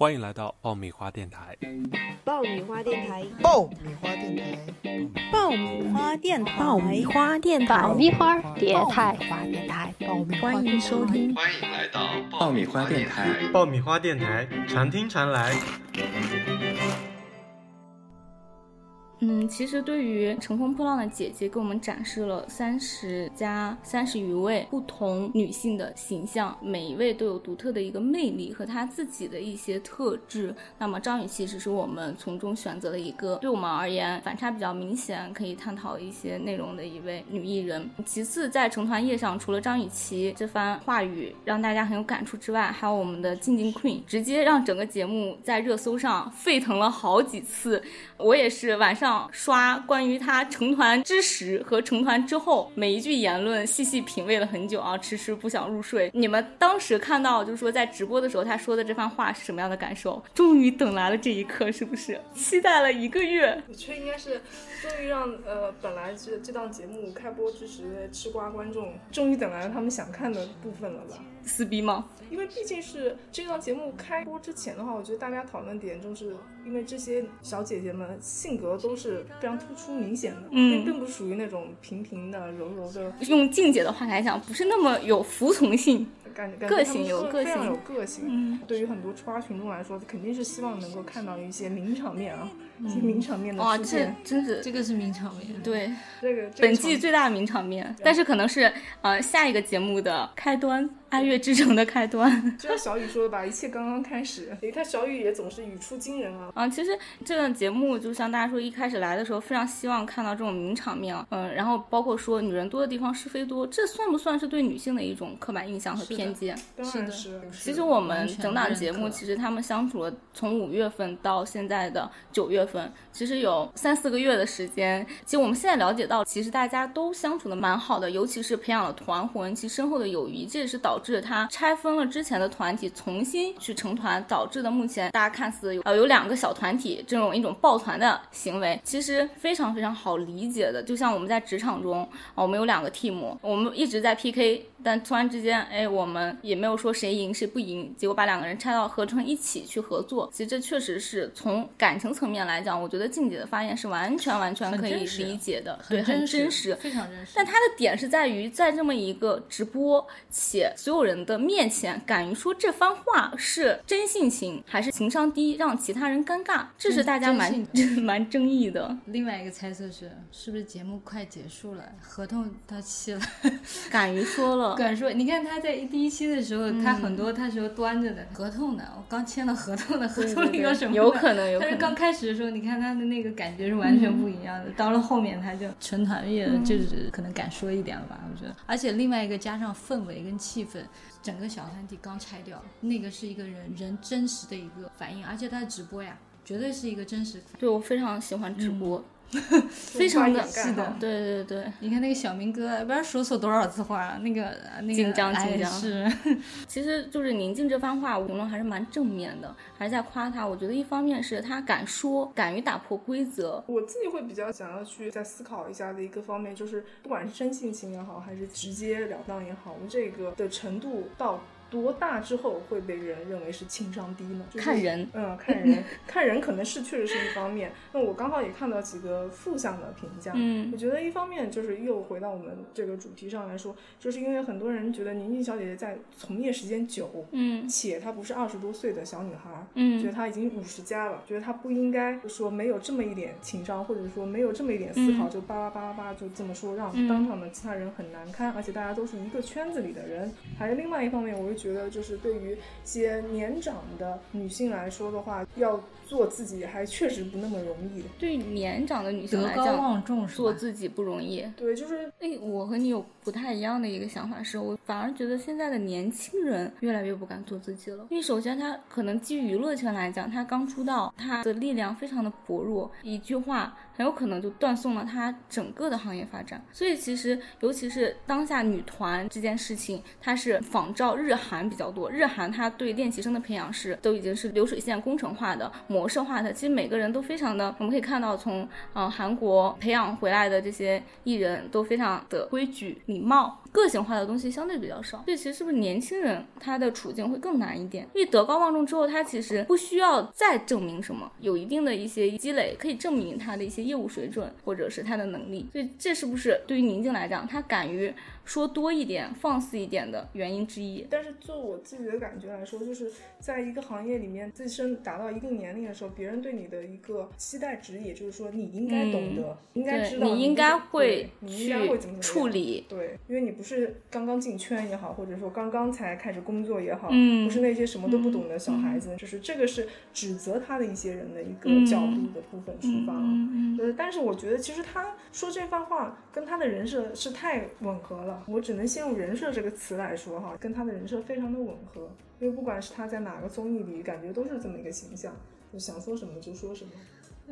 欢迎来到爆米花电台。爆米花电台，爆米花电台，爆米花电台，爆米花电台，爆米花电台，花电台，欢迎收听。欢迎来到爆米花电台，爆米花电台，常听常来。嗯，其实对于乘风破浪的姐姐，给我们展示了三十加三十余位不同女性的形象，每一位都有独特的一个魅力和她自己的一些特质。那么张雨绮只是我们从中选择了一个对我们而言反差比较明显，可以探讨一些内容的一位女艺人。其次，在成团夜上，除了张雨绮这番话语让大家很有感触之外，还有我们的静静 Queen，直接让整个节目在热搜上沸腾了好几次。我也是晚上。刷关于他成团之时和成团之后每一句言论，细细品味了很久啊，迟迟不想入睡。你们当时看到，就是说在直播的时候他说的这番话是什么样的感受？终于等来了这一刻，是不是？期待了一个月。我觉得应该是终于让呃本来这这档节目开播之时吃瓜观众，终于等来了他们想看的部分了吧？撕逼吗？因为毕竟是这档节目开播之前的话，我觉得大家讨论点就是因为这些小姐姐们性格都是非常突出明显的，并并不属于那种平平的、柔柔的。用静姐的话来讲，不是那么有服从性。感个性有个性，有个性。嗯，对于很多吃瓜群众来说，肯定是希望能够看到一些名场面啊，一些名场面的出现。真是这个是名场面，对，这个本季最大的名场面。但是可能是呃下一个节目的开端，《爱乐之城》的开端。就像小雨说的吧，一切刚刚开始。你看小雨也总是语出惊人啊。啊，其实这个节目就像大家说，一开始来的时候非常希望看到这种名场面啊。嗯，然后包括说女人多的地方是非多，这算不算是对女性的一种刻板印象和偏见？是的。其实我们整档节目，其实他们相处了从五月份到现在的九月份，其实有三四个月的时间。其实我们现在了解到，其实大家都相处的蛮好的，尤其是培养了团魂，其深厚的友谊，这也是导致他拆分了之前的团体，重新去成团，导致的目前大家看似有呃有两个小团体这种一种抱团的行为，其实非常非常好理解的。就像我们在职场中，我们有两个 team，我们一直在 PK，但突然之间，哎，我们也没有说。谁赢谁不赢，结果把两个人拆到合成一起去合作。其实这确实是从感情层面来讲，我觉得静姐的发言是完全完全可以理解的，对，很真实，非常真实。但她的点是在于，在这么一个直播且所有人的面前，敢于说这番话是真性情还是情商低，让其他人尴尬，这是大家蛮 蛮争议的。另外一个猜测是，是不是节目快结束了，合同到期了？敢于说了，敢说。你看他在第一期的时候。他很多，他时候端着的合同呢，我刚签了合同的，合同里有什么？有可能，有可能。但是刚开始的时候，你看他的那个感觉是完全不一样的。到了后面，他就成团乐，就是可能敢说一点了吧，我觉得。而且另外一个加上氛围跟气氛，整个小团体刚拆掉，那个是一个人人真实的一个反应，而且他的直播呀，绝对是一个真实。对我非常喜欢直播。非常的，是的，对对对，你看那个小明哥，不知道说错多少次话，那个那个紧张紧张是，其实就是宁静这番话，评论还是蛮正面的，还是在夸他。我觉得一方面是他敢说，敢于打破规则。我自己会比较想要去再思考一下的一个方面，就是不管是真性情也好，还是直截了当也好，我们这个的程度到。多大之后会被人认为是情商低呢？看人，嗯，看人，看人可能是确实是一方面。那我刚好也看到几个负向的评价，嗯，我觉得一方面就是又回到我们这个主题上来说，就是因为很多人觉得宁静小姐姐在从业时间久，嗯，且她不是二十多岁的小女孩，嗯，觉得她已经五十加了，觉得她不应该说没有这么一点情商，或者说没有这么一点思考，就巴拉巴拉巴拉就这么说，让当场的其他人很难堪，而且大家都是一个圈子里的人。还有另外一方面，我就。觉得就是对于一些年长的女性来说的话，要做自己还确实不那么容易。对年长的女性来讲，做自己不容易。对，就是哎，我和你有不太一样的一个想法，是我反而觉得现在的年轻人越来越不敢做自己了。因为首先他可能基于娱乐圈来讲，他刚出道，他的力量非常的薄弱，一句话很有可能就断送了他整个的行业发展。所以其实，尤其是当下女团这件事情，它是仿照日韩。韩比较多，日韩它对练习生的培养是都已经是流水线工程化的模模式化的。其实每个人都非常的，我们可以看到从呃韩国培养回来的这些艺人都非常的规矩、礼貌。个性化的东西相对比较少，所以其实是不是年轻人他的处境会更难一点？因为德高望重之后，他其实不需要再证明什么，有一定的一些积累可以证明他的一些业务水准或者是他的能力。所以这是不是对于宁静来讲，他敢于说多一点、放肆一点的原因之一？但是就我自己的感觉来说，就是在一个行业里面，自身达到一定年龄的时候，别人对你的一个期待值，也就是说你应该懂得，应该知道，你应该会你应该会怎么处理，对，因为你。不是刚刚进圈也好，或者说刚刚才开始工作也好，嗯，不是那些什么都不懂的小孩子，就是这个是指责他的一些人的一个角度的部分出发，嗯嗯，但是我觉得其实他说这番话跟他的人设是太吻合了，我只能先用人设这个词来说哈，跟他的人设非常的吻合，因为不管是他在哪个综艺里，感觉都是这么一个形象，就想说什么就说什么。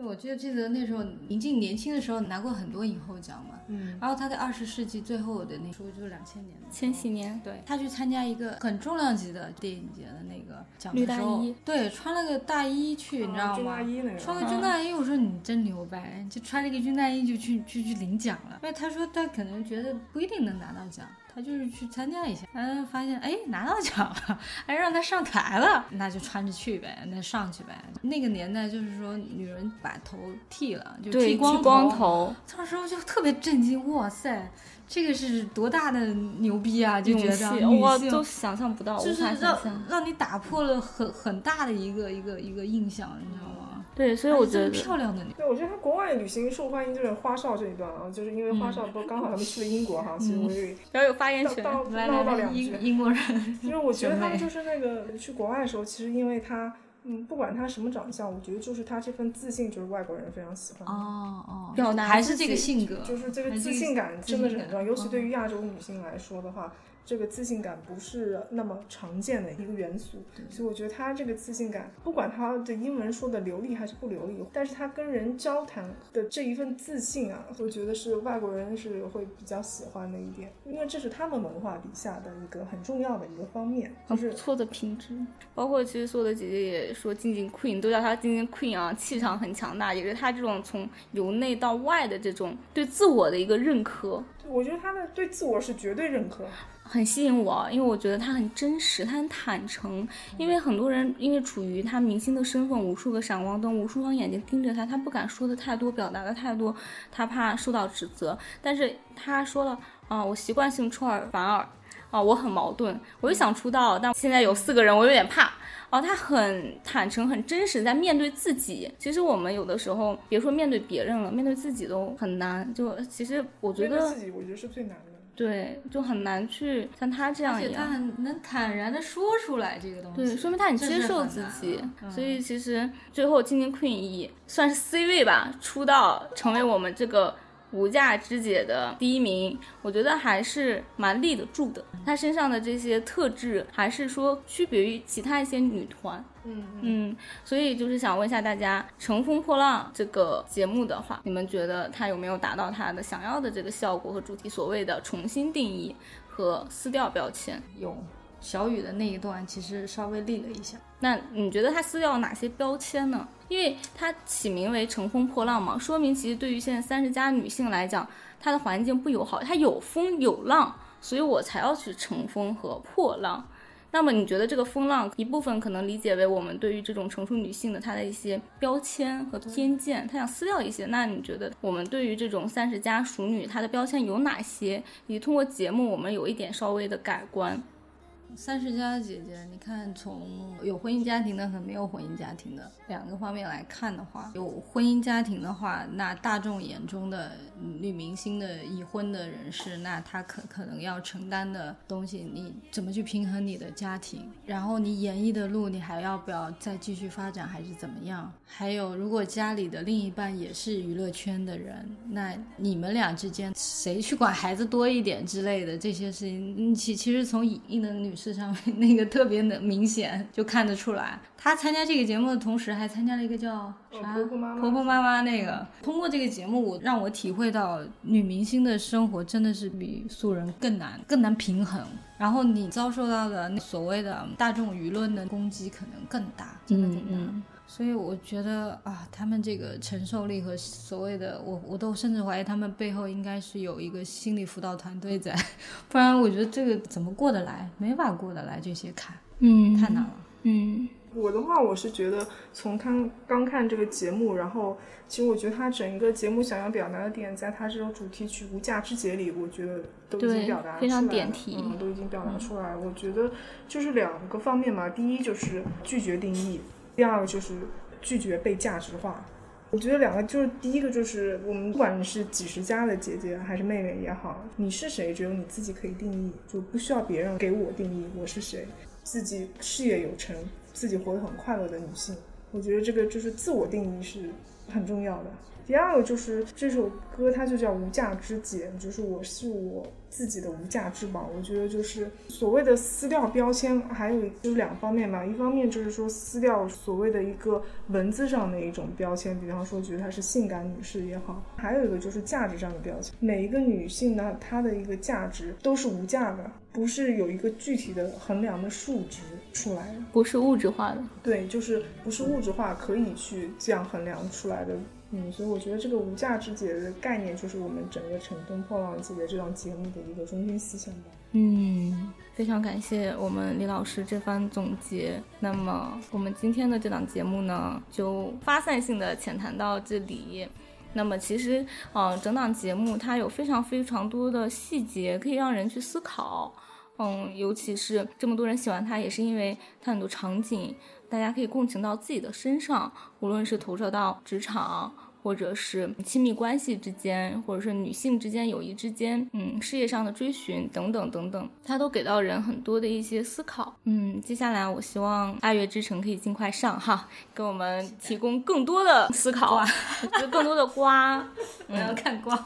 我记得记得那时候宁静年轻的时候拿过很多影后奖嘛，嗯，然后她在二十世纪最后的那时候就是两千年，千禧年，对她去参加一个很重量级的电影节的那个奖的时候，对，穿了个大衣去，你知道吗？穿个军大衣，我说你真牛掰，就穿了一个军大衣就去去去领奖了。因为她说她可能觉得不一定能拿到奖。他就是去参加一下，嗯，发现哎拿到奖了，还让他上台了，那就穿着去呗，那上去呗。那个年代就是说女人把头剃了，就剃光头，当时我就特别震惊，哇塞，这个是多大的牛逼啊！就觉得哇，都想象不到，就是让让你打破了很很大的一个一个一个印象，你知道吗？对，所以我觉得漂亮的。对，我觉得他国外旅行受欢迎就是花少这一段啊，就是因为花少不刚好他们去了英国哈，所以我也要有发言权，唠到两句。英英国人，因为我觉得他们就是那个去国外的时候，其实因为他，嗯，不管他什么长相，我觉得就是他这份自信，就是外国人非常喜欢。哦哦，表达还是这个性格，就是这个自信感真的是很重要，尤其对于亚洲女性来说的话。这个自信感不是那么常见的一个元素，所以我觉得他这个自信感，不管他的英文说的流利还是不流利，但是他跟人交谈的这一份自信啊，我觉得是外国人是会比较喜欢的一点，因为这是他们文化底下的一个很重要的一个方面，就是错的品质。包括其实所有的姐姐也说，静静 Queen 都叫她静静 Queen 啊，气场很强大，也是她这种从由内到外的这种对自我的一个认可。我觉得她的对自我是绝对认可。很吸引我，因为我觉得他很真实，他很坦诚。因为很多人因为处于他明星的身份，无数个闪光灯，无数双眼睛盯着他，他不敢说的太多，表达的太多，他怕受到指责。但是他说了啊，我习惯性出尔反尔啊，我很矛盾，我又想出道，但现在有四个人，我有点怕。哦，他很坦诚，很真实，在面对自己。其实我们有的时候，别说面对别人了，面对自己都很难。就其实我觉得自己，我觉得是最难的。对，就很难去像他这样，而且他很能坦然的说出来这个东西，对，说明他很接受自己。所以其实最后金晶 Queen 以算是 C 位吧出道，成为我们这个。无价之姐的第一名，我觉得还是蛮立得住的。她身上的这些特质，还是说区别于其他一些女团。嗯嗯，所以就是想问一下大家，《乘风破浪》这个节目的话，你们觉得它有没有达到它的想要的这个效果和主题？所谓的重新定义和撕掉标签，有。小雨的那一段其实稍微立了一下，那你觉得他撕掉了哪些标签呢？因为它起名为“乘风破浪”嘛，说明其实对于现在三十加女性来讲，她的环境不友好，她有风有浪，所以我才要去乘风和破浪。那么你觉得这个风浪一部分可能理解为我们对于这种成熟女性的她的一些标签和偏见，她想撕掉一些。那你觉得我们对于这种三十加熟女她的标签有哪些？以及通过节目我们有一点稍微的改观。三十加的姐姐，你看从有婚姻家庭的和没有婚姻家庭的两个方面来看的话，有婚姻家庭的话，那大众眼中的女明星的已婚的人士，那她可可能要承担的东西，你怎么去平衡你的家庭？然后你演艺的路，你还要不要再继续发展，还是怎么样？还有，如果家里的另一半也是娱乐圈的人，那你们俩之间谁去管孩子多一点之类的这些事情，其其实从影艺的女。是上面 那个特别能明显，就看得出来。她参加这个节目的同时，还参加了一个叫啥婆婆妈妈婆婆妈妈那个。通过这个节目，我让我体会到女明星的生活真的是比素人更难，更难平衡。然后你遭受到的所谓的大众舆论的攻击可能更大，真的更大。所以我觉得啊，他们这个承受力和所谓的我，我都甚至怀疑他们背后应该是有一个心理辅导团队在，不然我觉得这个怎么过得来？没法过得来这些坎，嗯，太难了，嗯。我的话，我是觉得从看刚看这个节目，然后其实我觉得他整个节目想要表达的点，在他这种主题曲《无价之节》里，我觉得都已经表达出来，非常点题，嗯，都已经表达出来。我觉得就是两个方面嘛，第一就是拒绝定义，第二个就是拒绝被价值化。我觉得两个就是第一个就是我们不管你是几十家的姐姐还是妹妹也好，你是谁，只有你自己可以定义，就不需要别人给我定义我是谁，自己事业有成。自己活得很快乐的女性，我觉得这个就是自我定义是很重要的。第二个就是这首歌，它就叫无价之姐，就是我是我自己的无价之宝。我觉得就是所谓的撕掉标签，还有就是两方面吧。一方面就是说撕掉所谓的一个文字上的一种标签，比方说觉得她是性感女士也好，还有一个就是价值上的标签。每一个女性呢，她的一个价值都是无价的，不是有一个具体的衡量的数值出来，不是物质化的。对，就是不是物质化可以去这样衡量出来的。嗯，所以我觉得这个无价之节的概念，就是我们整个《乘风破浪的姐姐》这档节目的一个中心思想吧。嗯，非常感谢我们李老师这番总结。那么我们今天的这档节目呢，就发散性的浅谈到这里。那么其实，嗯，整档节目它有非常非常多的细节可以让人去思考。嗯，尤其是这么多人喜欢它，也是因为它很多场景。大家可以共情到自己的身上，无论是投射到职场，或者是亲密关系之间，或者是女性之间、友谊之间，嗯，事业上的追寻等等等等，它都给到人很多的一些思考。嗯，接下来我希望《爱乐之城》可以尽快上哈，给我们提供更多的思考，就更多的瓜，我要看瓜。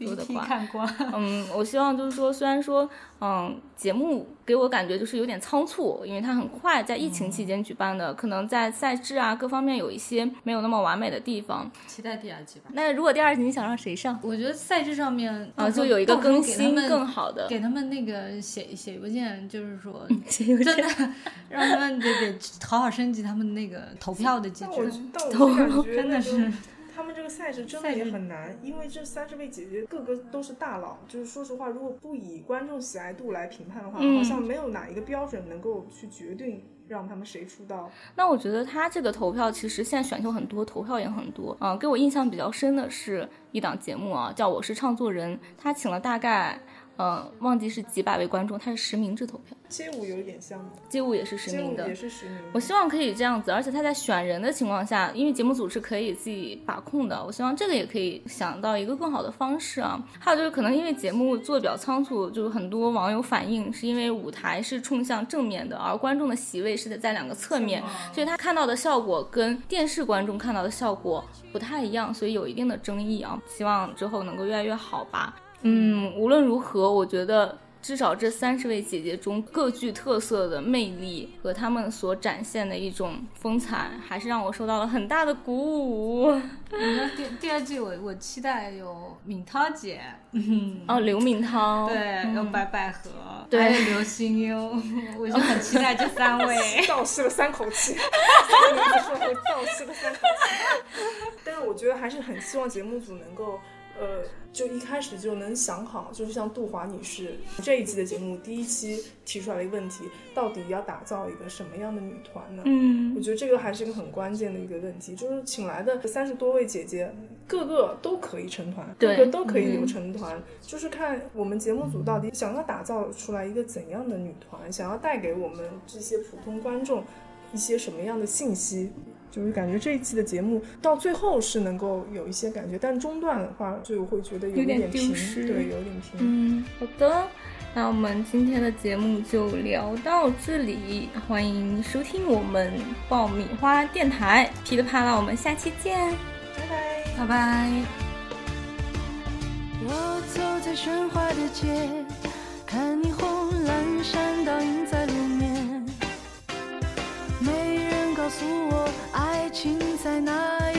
多的话，看瓜。嗯，我希望就是说，虽然说，嗯，节目给我感觉就是有点仓促，因为它很快在疫情期间举办的，可能在赛制啊各方面有一些没有那么完美的地方。期待第二季吧。那如果第二季你想让谁上？我觉得赛制上面啊，就有一个更新更好的，给他们那个写写邮件，就是说 真的让他们得得好好升级他们那个投票的机制。投票真的是。他们这个赛制真的也很难，因为这三十位姐姐个个都是大佬。就是说实话，如果不以观众喜爱度来评判的话，好像没有哪一个标准能够去决定让他们谁出道。那我觉得他这个投票其实现在选秀很多，投票也很多啊。给我印象比较深的是一档节目啊，叫《我是唱作人》，他请了大概。嗯，忘记是几百位观众，他是实名制投票。街舞有一点像，街舞也是实名的，也是实名。我希望可以这样子，而且他在选人的情况下，因为节目组是可以自己把控的，我希望这个也可以想到一个更好的方式啊。还有就是可能因为节目做的比较仓促，就是很多网友反映是因为舞台是冲向正面的，而观众的席位是在两个侧面，所以他看到的效果跟电视观众看到的效果不太一样，所以有一定的争议啊。希望之后能够越来越好吧。嗯，无论如何，我觉得至少这三十位姐姐中各具特色的魅力和她们所展现的一种风采，还是让我受到了很大的鼓舞。那第第二季，我我期待有敏涛姐，嗯哦，刘敏涛，对，有白百合，对，还有刘心悠，我就很期待这三位。倒吸了三口气，三个名字说后倒吸了三口气。但是我觉得还是很希望节目组能够。呃，就一开始就能想好，就是像杜华女士这一季的节目第一期提出来的一个问题，到底要打造一个什么样的女团呢？嗯，我觉得这个还是一个很关键的一个问题，就是请来的三十多位姐姐，个个都可以成团，个个都可以有成团，就是看我们节目组到底想要打造出来一个怎样的女团，想要带给我们这些普通观众一些什么样的信息。就是感觉这一期的节目到最后是能够有一些感觉，但中段的话就会觉得有点丢失，对，有点平。嗯，好的，那我们今天的节目就聊到这里，欢迎收听我们爆米花电台，噼里啪啦，我们下期见，拜拜，拜拜。我走在喧哗的街，看霓虹阑珊倒映在告诉我。爱情在哪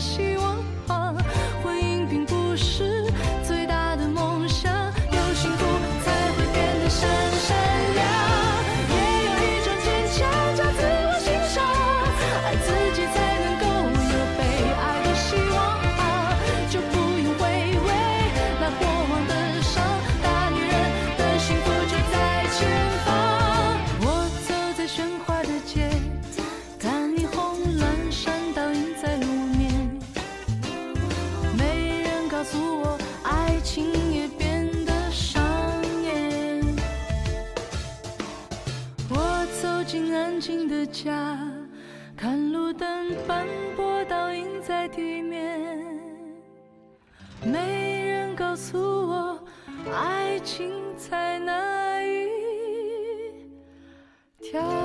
the. 告诉我爱情在哪一条